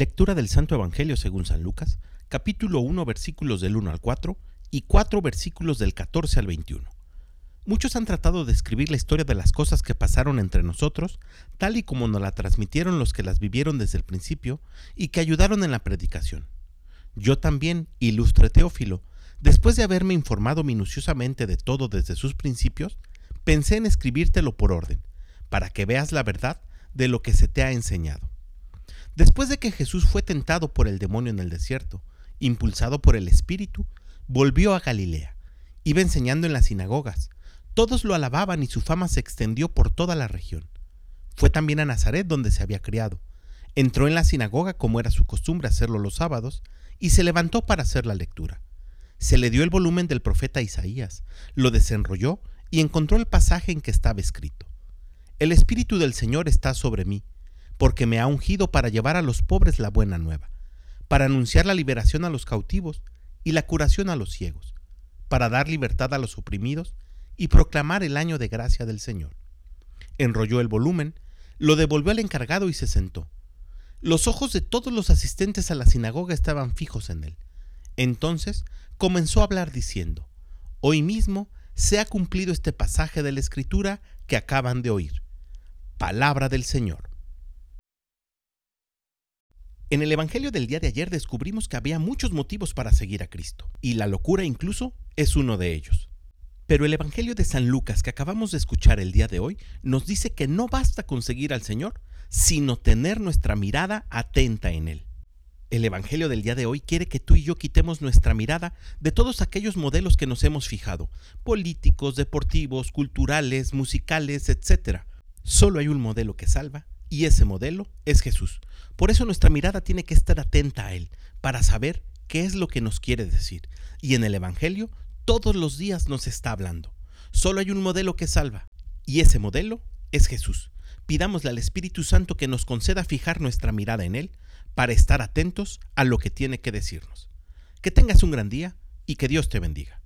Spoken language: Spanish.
Lectura del Santo Evangelio según San Lucas, capítulo 1 versículos del 1 al 4 y 4 versículos del 14 al 21. Muchos han tratado de escribir la historia de las cosas que pasaron entre nosotros, tal y como nos la transmitieron los que las vivieron desde el principio y que ayudaron en la predicación. Yo también, ilustre Teófilo, después de haberme informado minuciosamente de todo desde sus principios, pensé en escribírtelo por orden, para que veas la verdad de lo que se te ha enseñado. Después de que Jesús fue tentado por el demonio en el desierto, impulsado por el Espíritu, volvió a Galilea. Iba enseñando en las sinagogas. Todos lo alababan y su fama se extendió por toda la región. Fue también a Nazaret donde se había criado. Entró en la sinagoga como era su costumbre hacerlo los sábados y se levantó para hacer la lectura. Se le dio el volumen del profeta Isaías, lo desenrolló y encontró el pasaje en que estaba escrito. El Espíritu del Señor está sobre mí porque me ha ungido para llevar a los pobres la buena nueva, para anunciar la liberación a los cautivos y la curación a los ciegos, para dar libertad a los oprimidos y proclamar el año de gracia del Señor. Enrolló el volumen, lo devolvió al encargado y se sentó. Los ojos de todos los asistentes a la sinagoga estaban fijos en él. Entonces comenzó a hablar diciendo, Hoy mismo se ha cumplido este pasaje de la Escritura que acaban de oír. Palabra del Señor. En el Evangelio del día de ayer descubrimos que había muchos motivos para seguir a Cristo, y la locura incluso es uno de ellos. Pero el Evangelio de San Lucas que acabamos de escuchar el día de hoy nos dice que no basta con seguir al Señor, sino tener nuestra mirada atenta en Él. El Evangelio del día de hoy quiere que tú y yo quitemos nuestra mirada de todos aquellos modelos que nos hemos fijado, políticos, deportivos, culturales, musicales, etc. Solo hay un modelo que salva y ese modelo es Jesús. Por eso nuestra mirada tiene que estar atenta a Él, para saber qué es lo que nos quiere decir. Y en el Evangelio todos los días nos está hablando. Solo hay un modelo que salva, y ese modelo es Jesús. Pidámosle al Espíritu Santo que nos conceda fijar nuestra mirada en Él para estar atentos a lo que tiene que decirnos. Que tengas un gran día y que Dios te bendiga.